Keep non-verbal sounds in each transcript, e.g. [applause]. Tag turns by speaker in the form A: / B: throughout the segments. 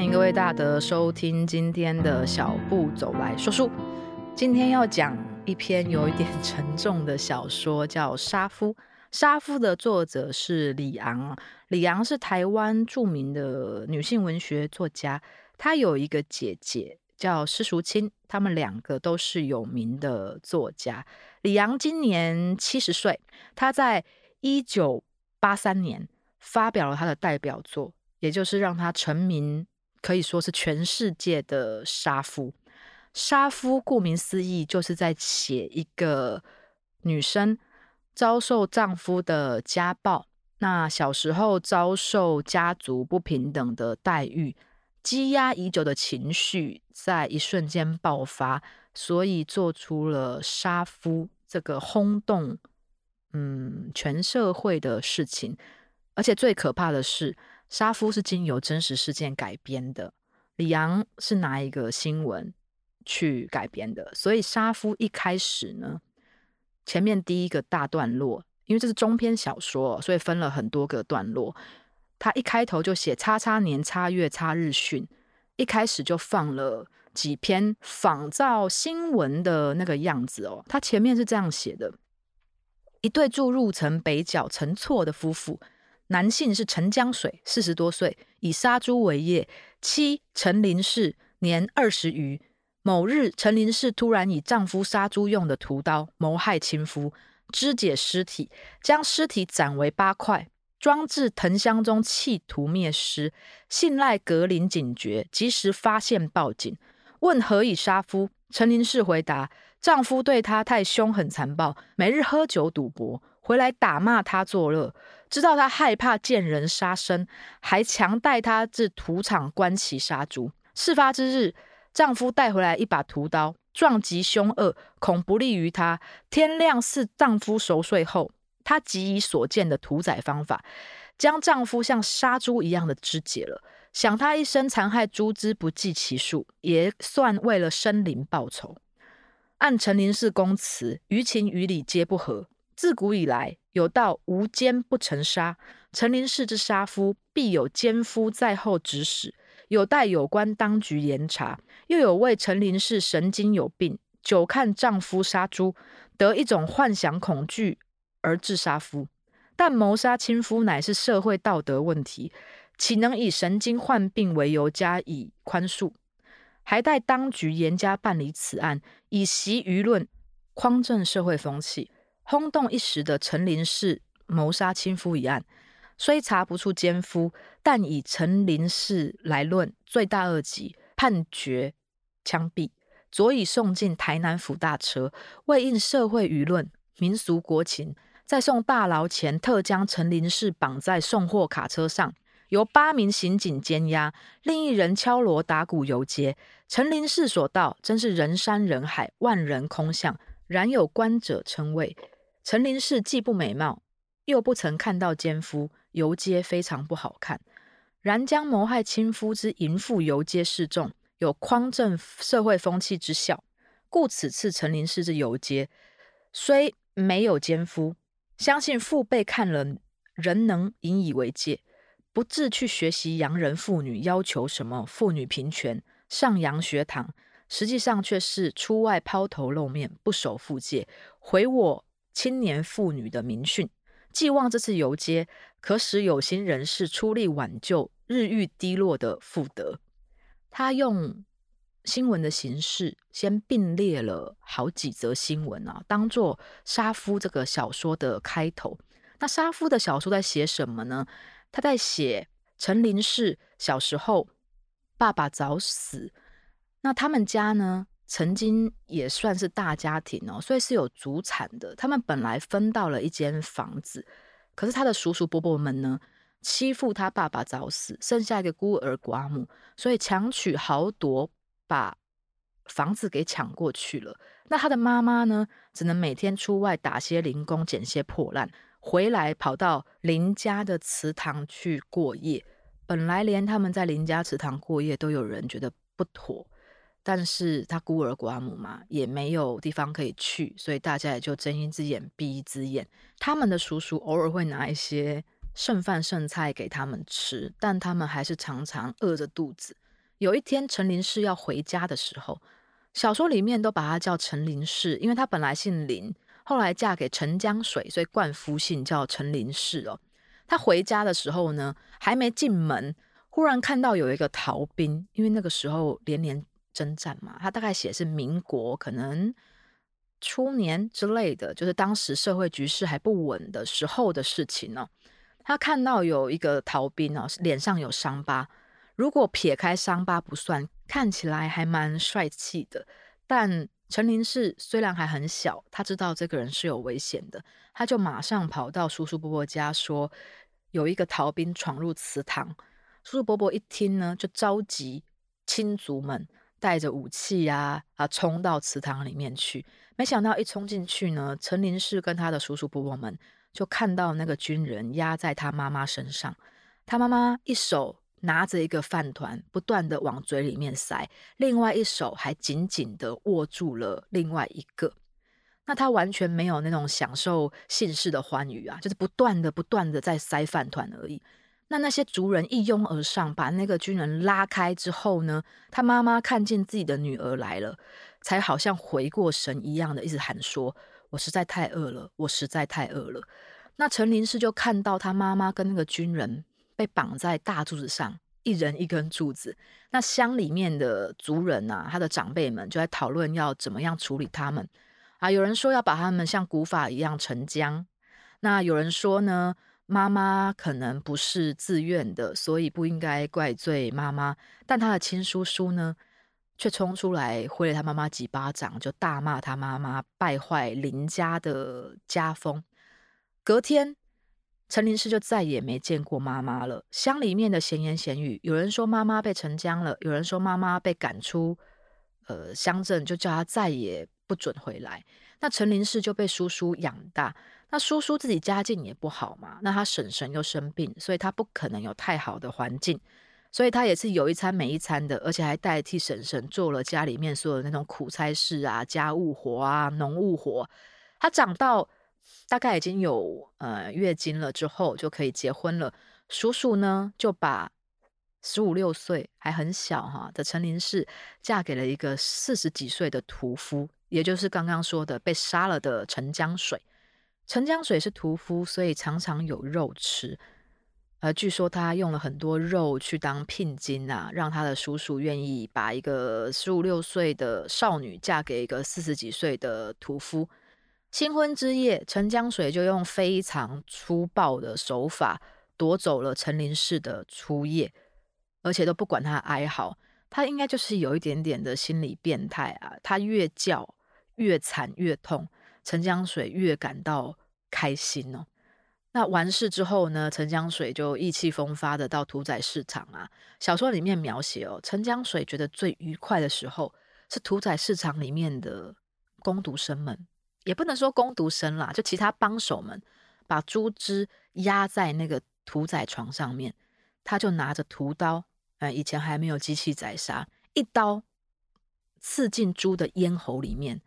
A: 欢迎各位大德收听今天的小步走来说书。今天要讲一篇有一点沉重的小说，叫《杀夫》。《杀夫》的作者是李昂，李昂是台湾著名的女性文学作家。她有一个姐姐叫施淑清，他们两个都是有名的作家。李昂今年七十岁，她在一九八三年发表了她的代表作。也就是让他成名，可以说是全世界的杀夫。杀夫顾名思义，就是在写一个女生遭受丈夫的家暴，那小时候遭受家族不平等的待遇，积压已久的情绪在一瞬间爆发，所以做出了杀夫这个轰动嗯全社会的事情。而且最可怕的是。《杀夫》是经由真实事件改编的，李昂是拿一个新闻去改编的，所以《杀夫》一开始呢，前面第一个大段落，因为这是中篇小说，所以分了很多个段落。他一开头就写“叉叉年叉月叉日讯”，一开始就放了几篇仿照新闻的那个样子哦。他前面是这样写的：一对住入城北角陈错的夫妇。男性是陈江水，四十多岁，以杀猪为业。妻陈林氏年二十余。某日，陈林氏突然以丈夫杀猪用的屠刀谋害亲夫，肢解尸体，将尸体斩为八块，装至藤箱中，企图灭尸。信赖格林警觉，及时发现报警。问何以杀夫？陈林氏回答：丈夫对她太凶狠残暴，每日喝酒赌博。回来打骂她作乐，知道他害怕见人杀生，还强带他至屠场观其杀猪。事发之日，丈夫带回来一把屠刀，状极凶恶，恐不利于他。天亮似丈夫熟睡后，她即以所见的屠宰方法，将丈夫像杀猪一样的肢解了。想他一生残害猪只不计其数，也算为了生灵报仇。按陈林氏公词，于情于理皆不合。自古以来，有道无奸不成杀。陈林氏之杀夫，必有奸夫在后指使，有待有关当局严查。又有谓陈林氏神经有病，久看丈夫杀猪，得一种幻想恐惧而致杀夫。但谋杀亲夫乃是社会道德问题，岂能以神经患病为由加以宽恕？还待当局严加办理此案，以息舆论，匡正社会风气。轰动一时的陈林氏谋杀亲夫一案，虽查不出奸夫，但以陈林氏来论，罪大恶极，判决枪毙，佐以送进台南府大车。为应社会舆论、民俗国情，在送大牢前，特将陈林氏绑在送货卡车上，由八名刑警监押，另一人敲锣打鼓游街。陈林氏所到，真是人山人海，万人空巷，然有观者称谓。陈林氏既不美貌，又不曾看到奸夫，游街非常不好看。然将谋害亲夫之淫妇游街示众，有匡正社会风气之效，故此次陈林氏之游街，虽没有奸夫，相信父辈看了仍能引以为戒，不至去学习洋人妇女要求什么妇女平权、上洋学堂，实际上却是出外抛头露面，不守妇戒，毁我。青年妇女的民训，寄望这次游街可使有心人士出力挽救日愈低落的妇德。他用新闻的形式，先并列了好几则新闻啊，当做《杀夫》这个小说的开头。那《杀夫》的小说在写什么呢？他在写陈林氏小时候爸爸早死，那他们家呢？曾经也算是大家庭哦，所以是有祖产的。他们本来分到了一间房子，可是他的叔叔伯伯们呢，欺负他爸爸早死，剩下一个孤儿寡母，所以强取豪夺，把房子给抢过去了。那他的妈妈呢，只能每天出外打些零工，捡些破烂，回来跑到邻家的祠堂去过夜。本来连他们在邻家祠堂过夜都有人觉得不妥。但是他孤儿寡母嘛，也没有地方可以去，所以大家也就睁一只眼闭一只眼。他们的叔叔偶尔会拿一些剩饭剩菜给他们吃，但他们还是常常饿着肚子。有一天，陈林氏要回家的时候，小说里面都把她叫陈林氏，因为她本来姓林，后来嫁给陈江水，所以冠夫姓叫陈林氏哦。她回家的时候呢，还没进门，忽然看到有一个逃兵，因为那个时候连连征战嘛，他大概写是民国可能初年之类的，就是当时社会局势还不稳的时候的事情呢。他看到有一个逃兵哦，脸上有伤疤，如果撇开伤疤不算，看起来还蛮帅气的。但陈林氏虽然还很小，他知道这个人是有危险的，他就马上跑到叔叔伯伯家说，有一个逃兵闯入祠堂。叔叔伯伯一听呢，就召集亲族们带着武器呀啊，冲到祠堂里面去。没想到一冲进去呢，陈林氏跟他的叔叔伯伯们就看到那个军人压在他妈妈身上，他妈妈一手拿着一个饭团，不断的往嘴里面塞，另外一手还紧紧的握住了另外一个。那他完全没有那种享受姓氏的欢愉啊，就是不断的不断的在塞饭团而已。那那些族人一拥而上，把那个军人拉开之后呢，他妈妈看见自己的女儿来了，才好像回过神一样的，一直喊说：“我实在太饿了，我实在太饿了。”那陈林氏就看到他妈妈跟那个军人被绑在大柱子上，一人一根柱子。那乡里面的族人啊，他的长辈们就在讨论要怎么样处理他们啊。有人说要把他们像古法一样沉江，那有人说呢，妈妈可能不是自愿的，所以不应该怪罪妈妈。但他的亲叔叔呢，却冲出来挥了他妈妈几巴掌，就大骂他妈妈败坏林家的家风。隔天，陈林氏就再也没见过妈妈了。乡里面的闲言闲语，有人说妈妈被沉江了，有人说妈妈被赶出呃乡镇，就叫他再也不准回来。那陈林氏就被叔叔养大。那叔叔自己家境也不好嘛，那他婶婶又生病，所以他不可能有太好的环境，所以他也是有一餐没一餐的，而且还代替婶婶做了家里面所有的那种苦差事啊、家务活啊、农务活。他长到大概已经有呃月经了之后就可以结婚了，叔叔呢就把十五六岁还很小哈的陈林氏嫁给了一个四十几岁的屠夫，也就是刚刚说的被杀了的陈江水。陈江水是屠夫，所以常常有肉吃。呃，据说他用了很多肉去当聘金啊，让他的叔叔愿意把一个十五六岁的少女嫁给一个四十几岁的屠夫。新婚之夜，陈江水就用非常粗暴的手法夺走了陈林氏的初夜，而且都不管他哀嚎。他应该就是有一点点的心理变态啊！他越叫越惨越痛。陈江水越感到开心哦。那完事之后呢，陈江水就意气风发的到屠宰市场啊。小说里面描写哦，陈江水觉得最愉快的时候是屠宰市场里面的工读生们，也不能说工读生啦，就其他帮手们把猪只压在那个屠宰床上面，他就拿着屠刀，呃，以前还没有机器宰杀，一刀刺进猪的咽喉里面。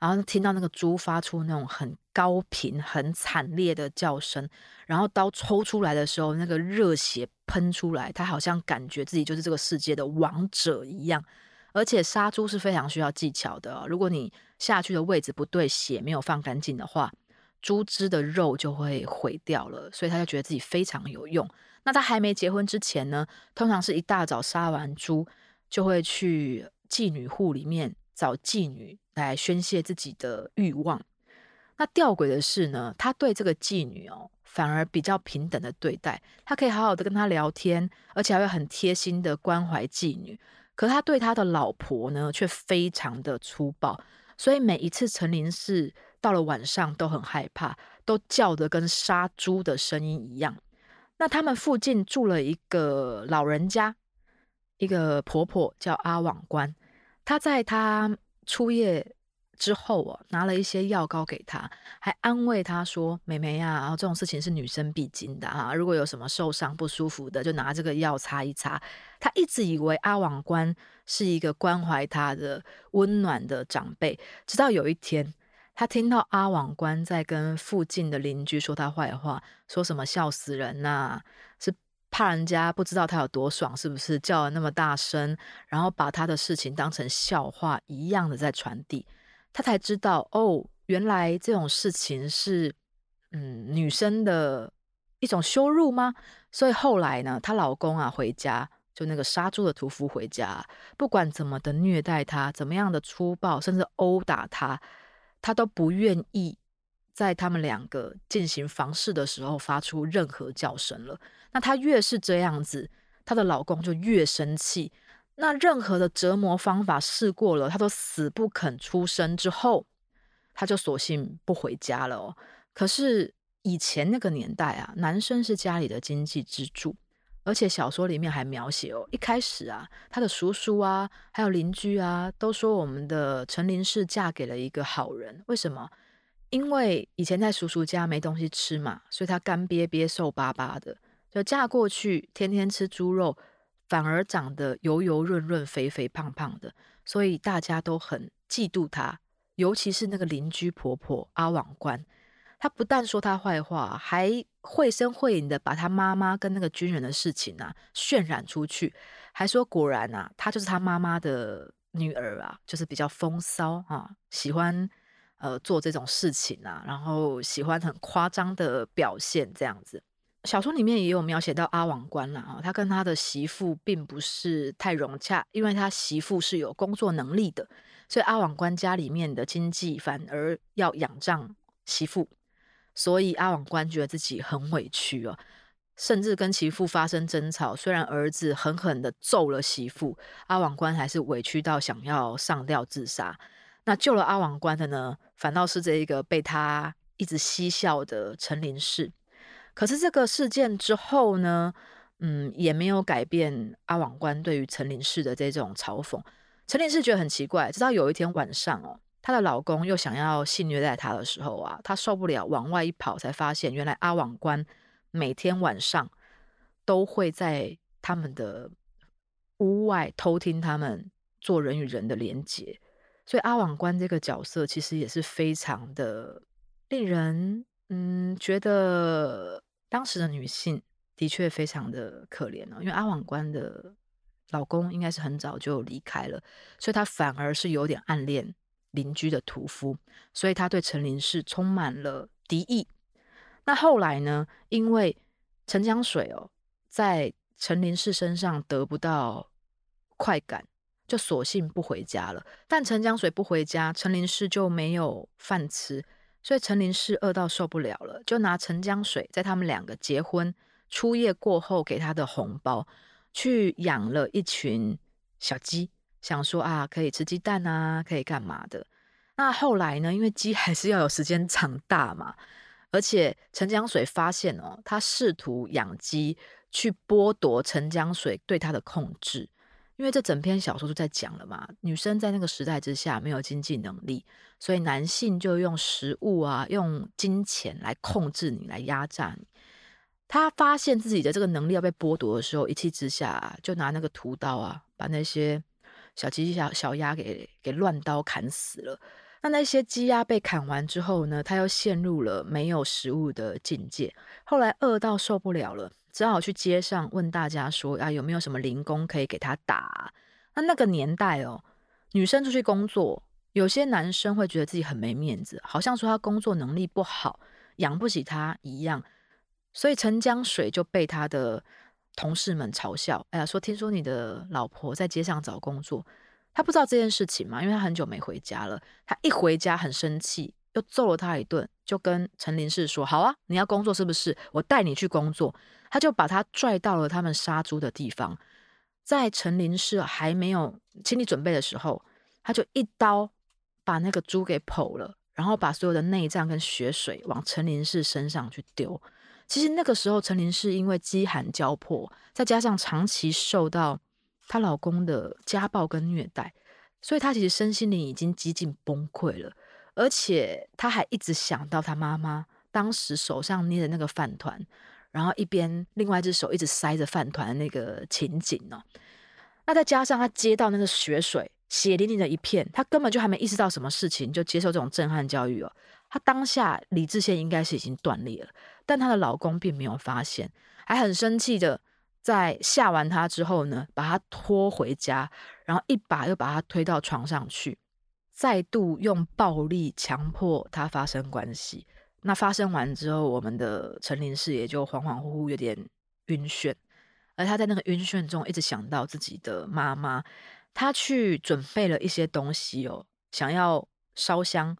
A: 然后听到那个猪发出那种很高频、很惨烈的叫声，然后刀抽出来的时候，那个热血喷出来，他好像感觉自己就是这个世界的王者一样。而且杀猪是非常需要技巧的，如果你下去的位置不对，血没有放干净的话，猪只的肉就会毁掉了。所以他就觉得自己非常有用。那他还没结婚之前呢，通常是一大早杀完猪，就会去妓女户里面找妓女。来宣泄自己的欲望。那吊诡的是呢，他对这个妓女哦，反而比较平等的对待，他可以好好的跟她聊天，而且还会很贴心的关怀妓女。可他对他的老婆呢，却非常的粗暴。所以每一次陈林氏到了晚上都很害怕，都叫得跟杀猪的声音一样。那他们附近住了一个老人家，一个婆婆叫阿网官，她在她。初夜之后啊，拿了一些药膏给他，还安慰他说：“妹妹呀，然后这种事情是女生必经的啊，如果有什么受伤不舒服的，就拿这个药擦一擦。”他一直以为阿网官是一个关怀他的温暖的长辈，直到有一天，他听到阿网官在跟附近的邻居说他坏话，说什么笑死人呐、是怕人家不知道他有多爽，是不是叫了那么大声，然后把他的事情当成笑话一样的在传递，他才知道哦，原来这种事情是嗯女生的一种羞辱吗？所以后来呢，她老公啊回家。就那个杀猪的屠夫回家，不管怎么的虐待他，怎么样的粗暴，甚至殴打他，他都不愿意在他们两个进行房事的时候发出任何叫声了。那她越是这样子，她的老公就越生气。那任何的折磨方法试过了，她都死不肯出声。之后，她就索性不回家了哦。可是以前那个年代啊，男生是家里的经济支柱。而且小说里面还描写哦，一开始啊，他的叔叔啊，还有邻居啊，都说我们的陈林氏嫁给了一个好人。为什么？因为以前在叔叔家没东西吃嘛，所以他干瘪瘪、瘦巴巴的，就嫁过去，天天吃猪肉，反而长得油油润润、肥肥胖胖的，所以大家都很嫉妒他，尤其是那个邻居婆婆阿网官。他不但说他坏话，还绘声绘影的把他妈妈跟那个军人的事情啊渲染出去，还说果然啊，他就是他妈妈的女儿啊，就是比较风骚啊，喜欢呃做这种事情啊，然后喜欢很夸张的表现这样子。小说里面也有描写到阿网官啦，啊，他跟他的媳妇并不是太融洽，因为他媳妇是有工作能力的，所以阿网官家里面的经济反而要仰仗媳妇。所以阿网官觉得自己很委屈哦，甚至跟媳妇发生争吵。虽然儿子狠狠的揍了媳妇，阿网官还是委屈到想要上吊自杀。那救了阿网官的呢，反倒是这一个被他一直嬉笑的陈林氏。可是这个事件之后呢，嗯，也没有改变阿网官对于陈林氏的这种嘲讽。陈林氏觉得很奇怪，直到有一天晚上哦。她的老公又想要性虐待她的时候啊，她受不了，往外一跑，才发现原来阿网官每天晚上都会在他们的屋外偷听他们做人与人的连结，所以阿网官这个角色其实也是非常的令人嗯觉得当时的女性的确非常的可怜哦，因为阿网官的老公应该是很早就离开了，所以她反而是有点暗恋。邻居的屠夫，所以他对陈林氏充满了敌意。那后来呢？因为陈江水哦，在陈林氏身上得不到快感，就索性不回家了。但陈江水不回家，陈林氏就没有饭吃，所以陈林氏饿到受不了了，就拿陈江水在他们两个结婚初夜过后给他的红包，去养了一群小鸡。想说啊，可以吃鸡蛋啊，可以干嘛的？那后来呢？因为鸡 [laughs] 还是要有时间长大嘛，而且陈江水发现哦，他试图养鸡去剥夺陈江水对他的控制，因为这整篇小说都在讲了嘛，女生在那个时代之下没有经济能力，所以男性就用食物啊，用金钱来控制你，来压榨你。他发现自己的这个能力要被剥夺的时候，一气之下就拿那个屠刀啊，把那些。小鸡小小鸭给给乱刀砍死了。那那些鸡鸭被砍完之后呢，他又陷入了没有食物的境界。后来饿到受不了了，只好去街上问大家说：“啊，有没有什么零工可以给他打？”那那个年代哦，女生出去工作，有些男生会觉得自己很没面子，好像说他工作能力不好，养不起他一样。所以陈江水就被他的。同事们嘲笑，哎呀，说听说你的老婆在街上找工作，他不知道这件事情嘛，因为他很久没回家了。他一回家很生气，又揍了他一顿，就跟陈林氏说：“好啊，你要工作是不是？我带你去工作。”他就把他拽到了他们杀猪的地方，在陈林氏还没有清理准备的时候，他就一刀把那个猪给剖了，然后把所有的内脏跟血水往陈林氏身上去丢。其实那个时候，陈林氏因为饥寒交迫，再加上长期受到她老公的家暴跟虐待，所以她其实身心灵已经几近崩溃了。而且她还一直想到她妈妈当时手上捏的那个饭团，然后一边另外一只手一直塞着饭团那个情景呢。那再加上她接到那个血水，血淋淋的一片，她根本就还没意识到什么事情，就接受这种震撼教育哦。她当下理智线应该是已经断裂了，但她的老公并没有发现，还很生气的在吓完她之后呢，把她拖回家，然后一把又把她推到床上去，再度用暴力强迫她发生关系。那发生完之后，我们的陈林氏也就恍恍惚惚有点晕眩，而他在那个晕眩中一直想到自己的妈妈。他去准备了一些东西哦，想要烧香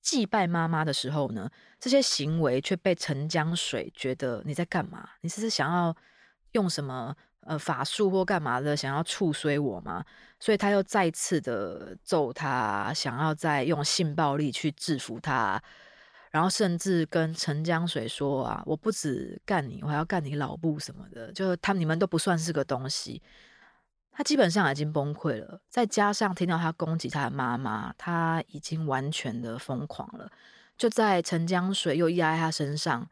A: 祭拜妈妈的时候呢，这些行为却被陈江水觉得你在干嘛？你是想要用什么呃法术或干嘛的，想要触衰我吗？所以他又再次的揍他，想要再用性暴力去制服他，然后甚至跟陈江水说啊，我不止干你，我还要干你老布什么的，就他你们都不算是个东西。他基本上已经崩溃了，再加上听到他攻击他的妈妈，他已经完全的疯狂了。就在陈江水又压在他身上，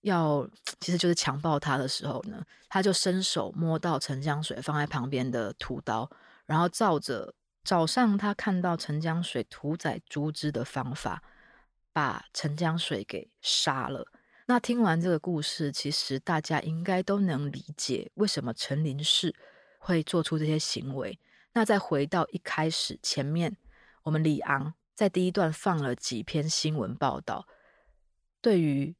A: 要其实就是强暴他的时候呢，他就伸手摸到陈江水放在旁边的屠刀，然后照着早上他看到陈江水屠宰猪只的方法，把陈江水给杀了。那听完这个故事，其实大家应该都能理解为什么陈林氏。会做出这些行为。那再回到一开始前面，我们李昂在第一段放了几篇新闻报道，对于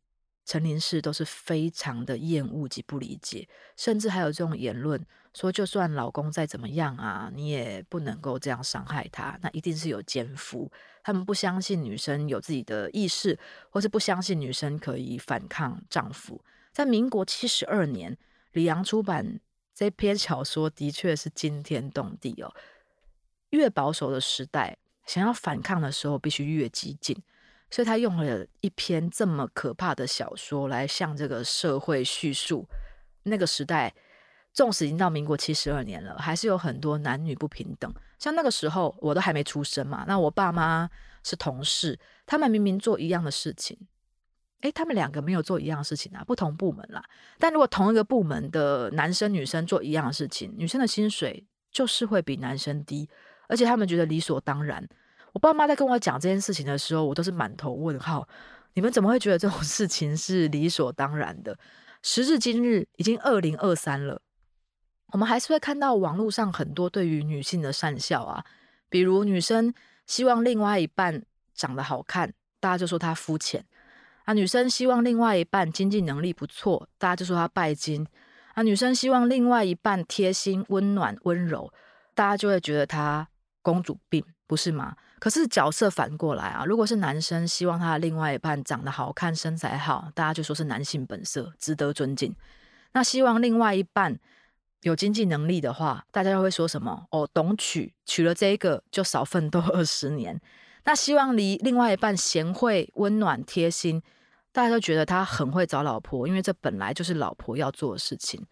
A: 陈林氏都是非常的厌恶及不理解，甚至还有这种言论说，就算老公再怎么样啊，你也不能够这样伤害他，那一定是有奸夫。他们不相信女生有自己的意识，或是不相信女生可以反抗丈夫。在民国七十二年，李昂出版。这篇小说的确是惊天动地哦。越保守的时代，想要反抗的时候必须越激进，所以他用了一篇这么可怕的小说来向这个社会叙述那个时代。纵使已经到民国七十二年了，还是有很多男女不平等。像那个时候，我都还没出生嘛，那我爸妈是同事，他们明明做一样的事情。诶，他们两个没有做一样的事情啊，不同部门啦。但如果同一个部门的男生女生做一样的事情，女生的薪水就是会比男生低，而且他们觉得理所当然。我爸妈在跟我讲这件事情的时候，我都是满头问号。你们怎么会觉得这种事情是理所当然的？时至今日，已经二零二三了，我们还是会看到网络上很多对于女性的善笑啊，比如女生希望另外一半长得好看，大家就说她肤浅。啊，女生希望另外一半经济能力不错，大家就说她拜金；啊，女生希望另外一半贴心、温暖、温柔，大家就会觉得她公主病，不是吗？可是角色反过来啊，如果是男生希望他的另外一半长得好看、身材好，大家就说是男性本色，值得尊敬。那希望另外一半有经济能力的话，大家又会说什么？哦，懂娶，娶了这个就少奋斗二十年。那希望离另外一半贤惠、温暖、贴心。大家都觉得他很会找老婆，因为这本来就是老婆要做的事情。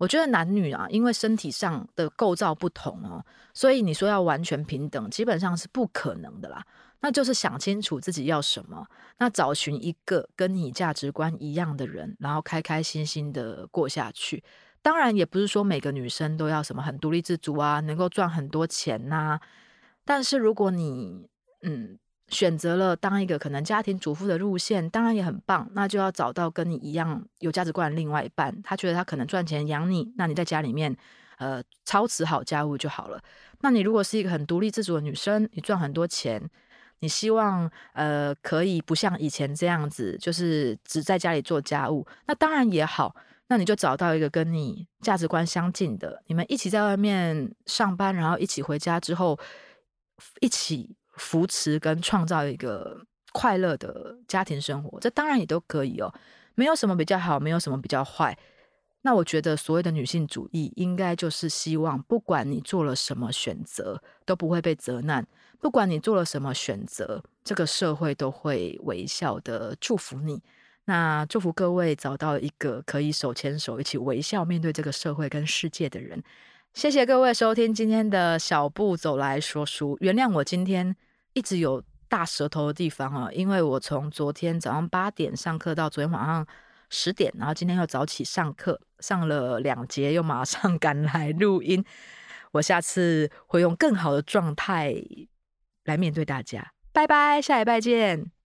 A: 我觉得男女啊，因为身体上的构造不同哦，所以你说要完全平等，基本上是不可能的啦。那就是想清楚自己要什么，那找寻一个跟你价值观一样的人，然后开开心心的过下去。当然，也不是说每个女生都要什么很独立自主啊，能够赚很多钱呐、但是如果你嗯。选择了当一个可能家庭主妇的路线，当然也很棒。那就要找到跟你一样有价值观的另外一半，他觉得他可能赚钱养你，那你在家里面呃操持好家务就好了。那你如果是一个很独立自主的女生，你赚很多钱，你希望呃可以不像以前这样子，就是只在家里做家务，那当然也好。那你就找到一个跟你价值观相近的，你们一起在外面上班，然后一起回家之后一起。扶持跟创造一个快乐的家庭生活，这当然也都可以哦，没有什么比较好，没有什么比较坏。那我觉得所谓的女性主义，应该就是希望，不管你做了什么选择，都不会被责难；不管你做了什么选择，这个社会都会微笑的祝福你。那祝福各位找到一个可以手牵手一起微笑面对这个社会跟世界的人。谢谢各位收听今天的小步走来说书，原谅我今天。一直有大舌头的地方啊，因为我从昨天早上八点上课到昨天晚上十点，然后今天又早起上课，上了两节，又马上 [laughs] 赶来录音。我下次会用更好的状态来面对大家。拜拜，下礼拜见。